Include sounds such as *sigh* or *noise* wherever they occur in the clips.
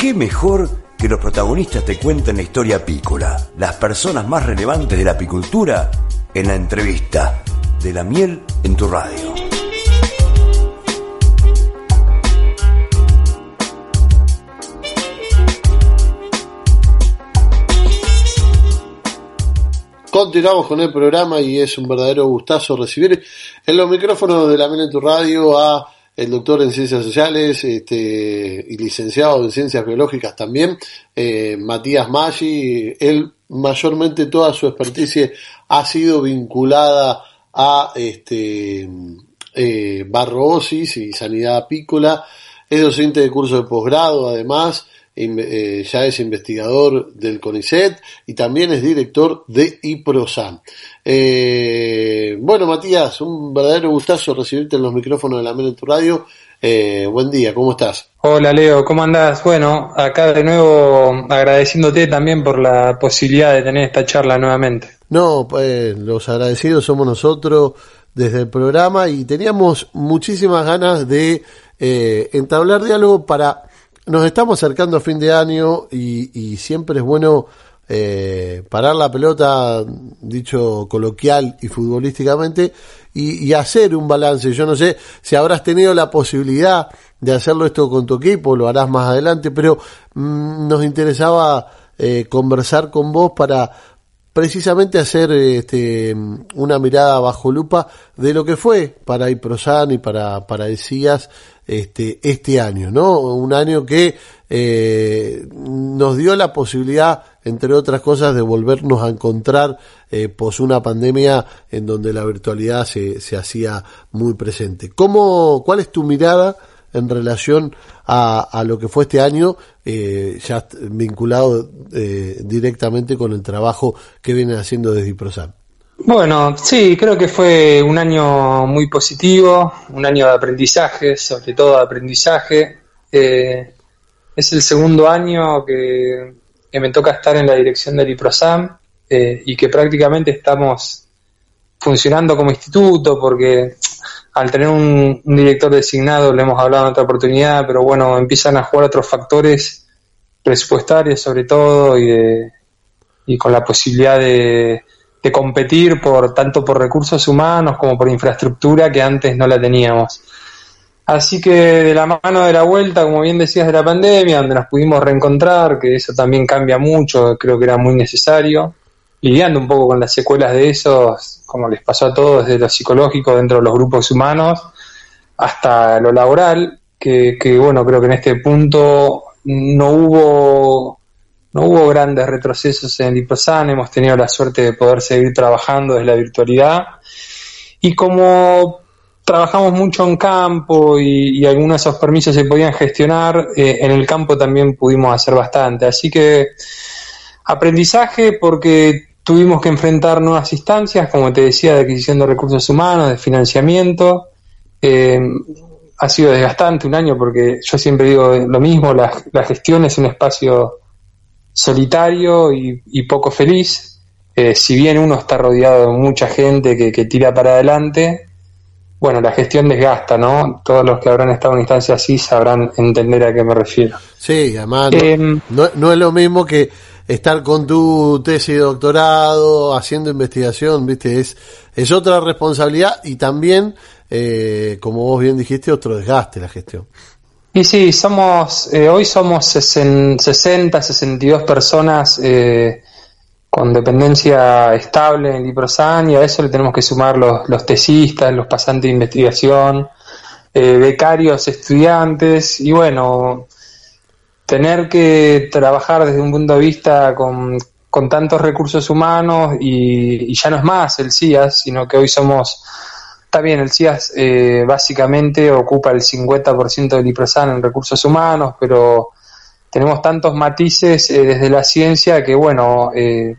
¿Qué mejor que los protagonistas te cuenten la historia apícola? Las personas más relevantes de la apicultura en la entrevista de la miel en tu radio. Continuamos con el programa y es un verdadero gustazo recibir en los micrófonos de la miel en tu radio a el doctor en ciencias sociales este, y licenciado en ciencias biológicas también, eh, Matías Maggi. Él mayormente toda su experticia ha sido vinculada a este, eh, barroosis y sanidad apícola. Es docente de curso de posgrado, además, eh, ya es investigador del CONICET y también es director de IPROSAN. Eh, bueno, Matías, un verdadero gustazo recibirte en los micrófonos de la Mena en tu radio. Eh, buen día, ¿cómo estás? Hola Leo, ¿cómo andás? Bueno, acá de nuevo agradeciéndote también por la posibilidad de tener esta charla nuevamente. No, pues los agradecidos somos nosotros desde el programa y teníamos muchísimas ganas de entablar diálogo para nos estamos acercando a fin de año y, siempre es bueno eh, parar la pelota, dicho coloquial y futbolísticamente, y, hacer un balance. Yo no sé si habrás tenido la posibilidad de hacerlo esto con tu equipo, lo harás más adelante, pero mm, nos interesaba eh, conversar con vos para precisamente hacer este, una mirada bajo lupa de lo que fue para Iprosan y para, para el este, este año, ¿no? Un año que eh, nos dio la posibilidad, entre otras cosas, de volvernos a encontrar eh, pos una pandemia en donde la virtualidad se, se hacía muy presente. ¿Cómo, ¿Cuál es tu mirada en relación a, a lo que fue este año, eh, ya vinculado eh, directamente con el trabajo que viene haciendo desde IPROSAN? Bueno, sí, creo que fue un año muy positivo, un año de aprendizaje, sobre todo de aprendizaje. Eh, es el segundo año que, me toca estar en la dirección del IPROSAM eh, y que prácticamente estamos funcionando como instituto porque al tener un, director designado, le hemos hablado en otra oportunidad, pero bueno, empiezan a jugar otros factores presupuestarios sobre todo y, y con la posibilidad de de competir por tanto por recursos humanos como por infraestructura que antes no la teníamos. Así que de la mano de la vuelta, como bien decías, de la pandemia, donde nos pudimos reencontrar, que eso también cambia mucho, creo que era muy necesario, lidiando un poco con las secuelas de eso, como les pasó a todos, desde lo psicológico dentro de los grupos humanos hasta lo laboral, que, bueno, creo que en este punto no hubo no hubo grandes retrocesos en Liposan, hemos tenido la suerte de poder seguir trabajando desde la virtualidad. Y como trabajamos mucho en campo y, algunos de esos permisos se podían gestionar, eh, en el campo también pudimos hacer bastante. Así que aprendizaje porque tuvimos que enfrentar nuevas instancias, como te decía, de adquisición de recursos humanos, de financiamiento. Eh, ha sido desgastante un año porque yo siempre digo lo mismo, la, la gestión es un espacio solitario y, poco feliz. Eh, si bien uno está rodeado de mucha gente que, tira para adelante, bueno, la gestión desgasta, ¿no? Todos los que habrán estado en instancia así sabrán entender a qué me refiero. Sí, además em, no, es lo mismo que estar con tu tesis de doctorado, haciendo investigación, ¿viste? Es, es otra responsabilidad y también, eh, como vos bien dijiste, otro desgaste la gestión. Y sí, somos, eh, hoy somos 60, 62 personas eh, con dependencia estable en Liprosan y a eso le tenemos que sumar los, los tesistas, los pasantes de investigación, eh, becarios, estudiantes y bueno, tener que trabajar desde un punto de vista con, con tantos recursos humanos y, y ya no es más el CIAS, sino que hoy somos está bien, el CIAS eh, básicamente ocupa el 50% del IPROSAN en recursos humanos, pero tenemos tantos matices eh, desde la ciencia que, bueno, eh,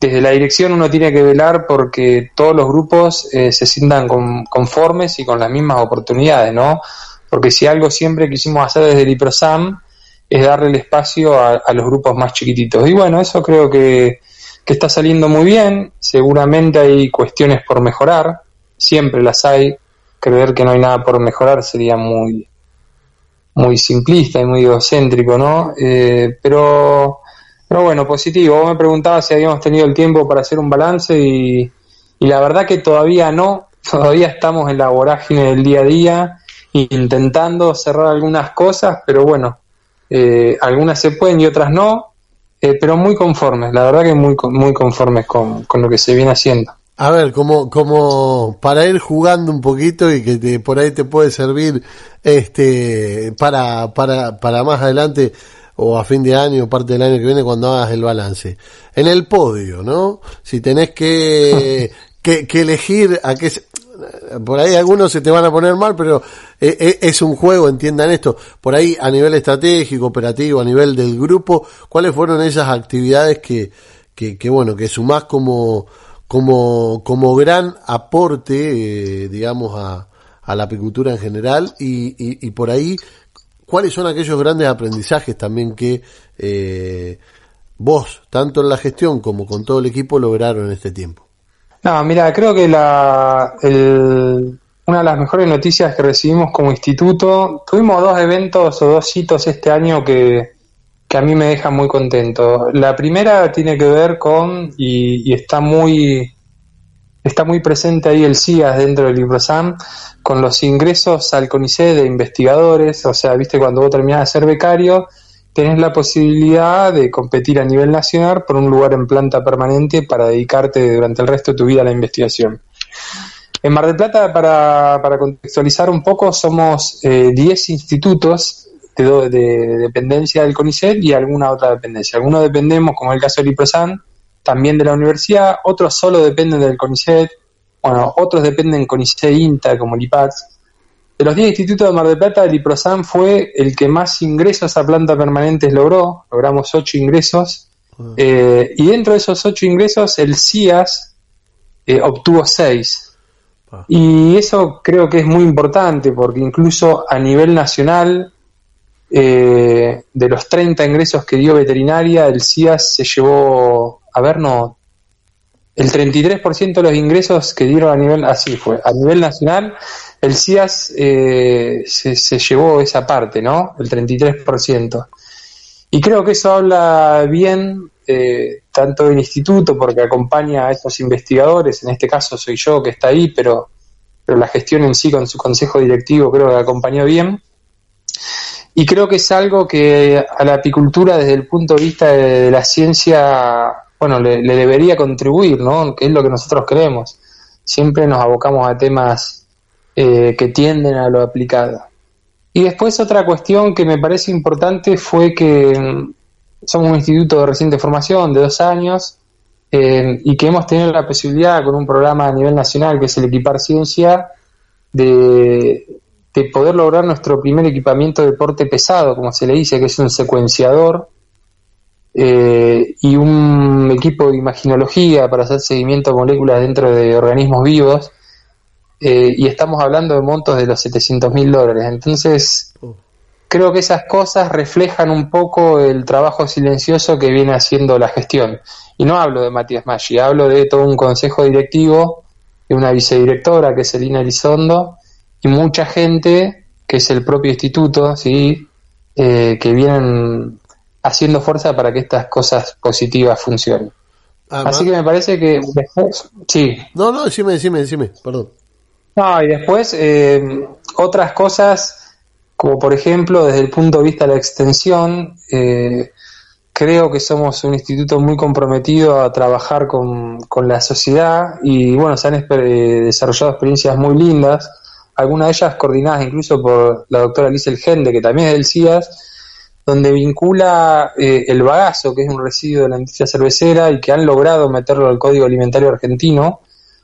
desde la dirección uno tiene que velar porque todos los grupos se sientan conformes y con las mismas oportunidades, ¿no? Porque si algo siempre quisimos hacer desde el IPROSAM es darle el espacio a, los grupos más chiquititos. Y bueno, eso creo que, que está saliendo muy bien, seguramente hay cuestiones por mejorar, siempre las hay, creer que no hay nada por mejorar sería muy, muy simplista y muy egocéntrico, ¿no? Eh, pero, pero bueno, positivo. Vos me preguntabas si habíamos tenido el tiempo para hacer un balance y, y la verdad que todavía no, *laughs* todavía estamos en la vorágine del día a día intentando cerrar algunas cosas, pero bueno, eh, algunas se pueden y otras no, eh, pero muy conformes, la verdad que muy, muy conformes con, con lo que se viene haciendo. A ver, como, como para ir jugando un poquito y que por ahí te puede servir este para, para, para más adelante o a fin de año o parte del año que viene cuando hagas el balance. En el podio, ¿no? Si tenés que, *laughs* que, que elegir a qué... Por ahí algunos se te van a poner mal, pero eh, eh, es un juego, entiendan esto. Por ahí a nivel estratégico, operativo, a nivel del grupo, ¿cuáles fueron esas actividades que, que, que bueno, que sumás como como, como gran aporte, eh, digamos, a, a, la apicultura en general y, y, por ahí, ¿cuáles son aquellos grandes aprendizajes también que eh, vos, tanto en la gestión como con todo el equipo, lograron en este tiempo? No, mira, creo que la, el, una de las mejores noticias que recibimos como instituto, tuvimos dos eventos o dos hitos este año que, que a mí me deja muy contento. La primera tiene que ver con, y, está muy está muy presente ahí el CIAS dentro del LibroSam, con los ingresos al CONICET de investigadores, o sea, viste, cuando vos terminás de ser becario, tenés la posibilidad de competir a nivel nacional por un lugar en planta permanente para dedicarte durante el resto de tu vida a la investigación. En Mar del Plata, para, para contextualizar un poco, somos 10 eh, institutos de, dependencia del CONICET y alguna otra dependencia. Algunos dependemos, como el caso del IPROSAN, también de la universidad, otros solo dependen del CONICET, bueno, otros dependen CONICET INTA, como el IPATS. De los 10 institutos de Mar del Plata, el IPROSAN fue el que más ingresos a planta permanentes logró, logramos 8 ingresos, eh, y dentro de esos 8 ingresos, el CIAS eh, obtuvo 6. Ah. Y eso creo que es muy importante porque incluso a nivel nacional eh, de los 30 ingresos que dio veterinaria, el CIAS se llevó, a ver, no, el 33% de los ingresos que dieron a nivel, así fue, a nivel nacional, el CIAS eh, se, llevó esa parte, ¿no? El 33%. Y creo que eso habla bien eh, tanto del instituto, porque acompaña a estos investigadores, en este caso soy yo que está ahí, pero, pero la gestión en sí con su consejo directivo creo que acompañó bien y creo que es algo que a la apicultura desde el punto de vista de, la ciencia, bueno, le, debería contribuir, ¿no? Que es lo que nosotros creemos. Siempre nos abocamos a temas eh, que tienden a lo aplicado. Y después otra cuestión que me parece importante fue que mm, somos un instituto de reciente formación de dos años eh, y que hemos tenido la posibilidad con un programa a nivel nacional que es el Equipar Ciencia de, de poder lograr nuestro primer equipamiento de porte pesado, como se le dice, que es un secuenciador eh, y un equipo de imaginología para hacer seguimiento de moléculas dentro de organismos vivos. Eh, y estamos hablando de montos de los 700 mil dólares. Entonces, creo que esas cosas reflejan un poco el trabajo silencioso que viene haciendo la gestión. Y no hablo de Matías Maggi, hablo de todo un consejo directivo, de una vicedirectora que es Elina Elizondo, y mucha gente, que es el propio instituto, ¿sí? Eh, que vienen haciendo fuerza para que estas cosas positivas funcionen. Así que me parece que después, sí. No, no, decime, decime, decime, perdón. No, y después eh, otras cosas, como por ejemplo desde el punto de vista de la extensión, eh, creo que somos un instituto muy comprometido a trabajar con, con la sociedad y bueno, se han desarrollado experiencias muy lindas algunas de ellas coordinadas incluso por la doctora Liesel Gende, que también es del CIAS, donde vincula eh, el bagazo, que es un residuo de la industria cervecera y que han logrado meterlo al Código Alimentario Argentino,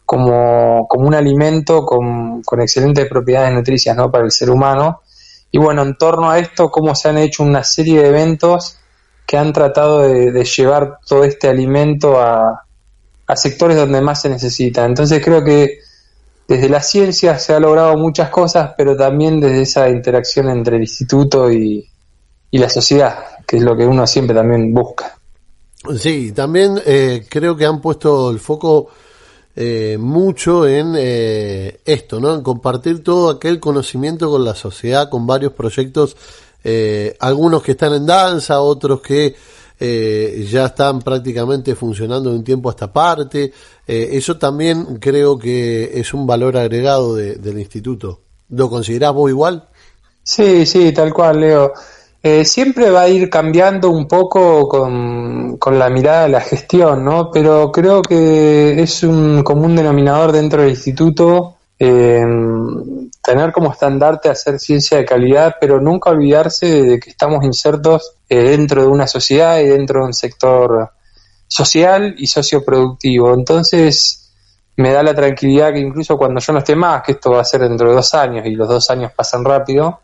como, como un alimento con, con excelentes propiedades nutricias ¿no? para el ser humano. Y bueno, en torno a esto, cómo se han hecho una serie de eventos que han tratado de, llevar todo este alimento a, a, sectores donde más se necesita. Entonces creo que desde la ciencia se ha logrado muchas cosas, pero también desde esa interacción entre el instituto y, y la sociedad, que es lo que uno siempre también busca. Sí, también eh, creo que han puesto el foco eh, mucho en eh, esto, ¿no? En compartir todo aquel conocimiento con la sociedad, con varios proyectos, algunos que están en danza, otros que ya están prácticamente funcionando de un tiempo a esta parte. eso también creo que es un valor agregado del instituto. ¿Lo considerás vos igual? Sí, sí, tal cual, Leo. Eh, siempre va a ir cambiando un poco con, la mirada de la gestión, ¿no? Pero creo que es un común denominador dentro del instituto eh, tener como estandarte hacer ciencia de calidad, pero nunca olvidarse de que estamos insertos eh, dentro de una sociedad y dentro de un sector social y socioproductivo. Entonces, me da la tranquilidad que incluso cuando yo no esté más, que esto va a ser dentro de dos años y los dos años pasan rápido,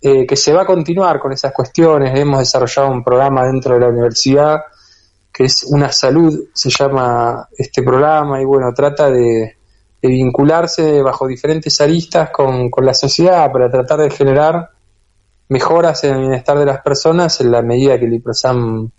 eh, que se va a continuar con esas cuestiones. Hemos desarrollado un programa dentro de la universidad que es Una Salud, se llama este programa, y bueno, trata de, vincularse bajo diferentes aristas con, la sociedad para tratar de generar mejoras en el bienestar de las personas en la medida que el IPROSAM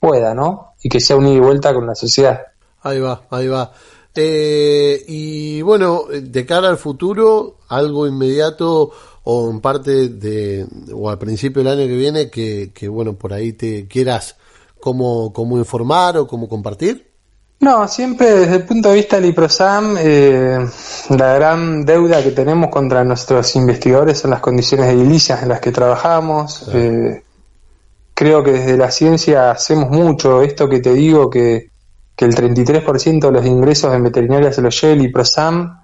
pueda, ¿no? Y que sea un ida y vuelta con la sociedad. Ahí va, ahí va. Eh, y bueno, de cara al futuro, algo inmediato o en parte de, o al principio del año que viene, que, que bueno, por ahí te quieras cómo, cómo informar o cómo compartir? No, siempre desde el punto de vista del IPROSAM, eh, la gran deuda que tenemos contra nuestros investigadores son las condiciones edilicias en las que trabajamos. Eh, creo que desde la ciencia hacemos mucho. Esto que te digo, que, que el 33% de los ingresos en veterinaria se los lleva el IPROSAM,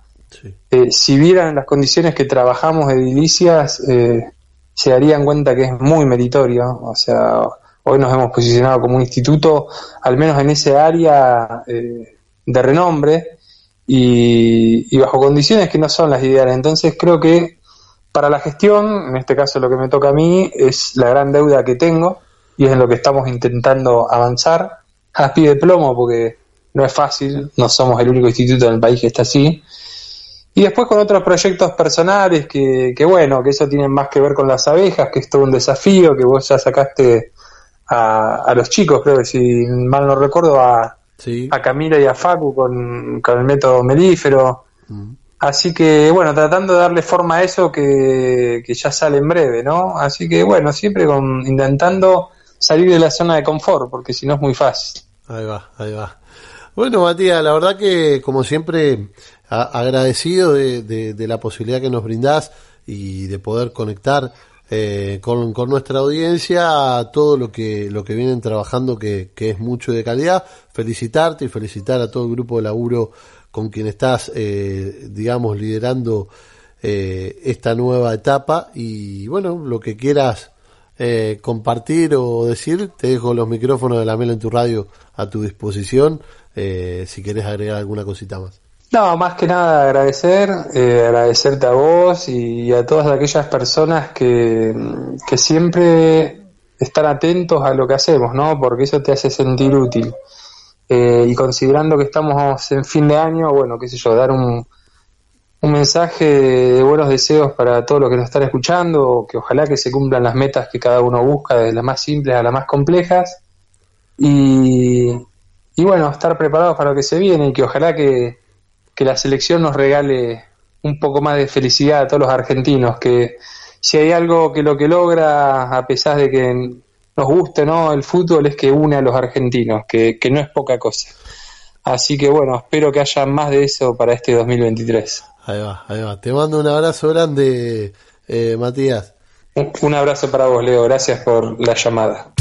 eh, si vieran las condiciones que trabajamos edilicias, eh, se darían cuenta que es muy meritorio. O sea, hoy nos hemos posicionado como un instituto, al menos en ese área, eh, de renombre y, bajo condiciones que no son las ideales. Entonces creo que para la gestión, en este caso lo que me toca a mí, es la gran deuda que tengo y es en lo que estamos intentando avanzar a pie de plomo porque no es fácil, no somos el único instituto en el país que está así y después con otros proyectos personales que, que, bueno, que eso tiene más que ver con las abejas, que es todo un desafío, que vos ya sacaste a, a los chicos, creo que si mal no recuerdo, a, a Camila y a Facu con, con el método melífero. Mm. Así que bueno, tratando de darle forma a eso que, que ya sale en breve, ¿no? Así que bueno, siempre con, intentando salir de la zona de confort, porque si no es muy fácil. Ahí va, ahí va. Bueno, Matías, la verdad que como siempre agradecido de, de, la posibilidad que nos brindás y de poder conectar eh, con, con, nuestra audiencia todo lo que, lo que vienen trabajando que, que es mucho de calidad. Felicitarte y felicitar a todo el grupo de laburo con quien estás, eh, digamos, liderando eh, esta nueva etapa y bueno, lo que quieras eh, compartir o decir, te dejo los micrófonos de la Mela en tu radio a tu disposición eh, si querés agregar alguna cosita más. No, más que nada agradecer, eh, agradecerte a vos y a todas aquellas personas que, que siempre están atentos a lo que hacemos, ¿no? Porque eso te hace sentir útil. Eh, y considerando que estamos en fin de año, bueno, qué sé yo, dar un, un mensaje de buenos deseos para todos los que nos están escuchando, que ojalá que se cumplan las metas que cada uno busca, desde las más simples a las más complejas. Y, y bueno, estar preparados para lo que se viene y que ojalá que, que la selección nos regale un poco más de felicidad a todos los argentinos, que si hay algo que lo que logra, a pesar de que nos guste no el fútbol, es que une a los argentinos, que, no es poca cosa. Así que bueno, espero que haya más de eso para este 2023. Ahí va, ahí va. Te mando un abrazo grande, eh, Matías. Un abrazo para vos, Leo. Gracias por la llamada.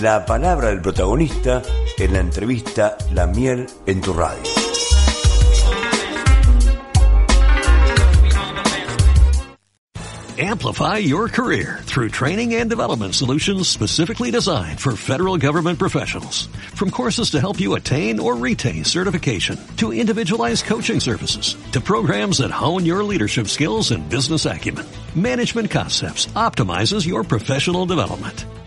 La palabra del protagonista en la entrevista La miel en tu radio. Amplify your career through training and development solutions specifically designed for federal government professionals. From courses to help you attain or retain certification, to individualized coaching services, to programs that hone your leadership skills and business acumen, Management Concepts optimizes your professional development.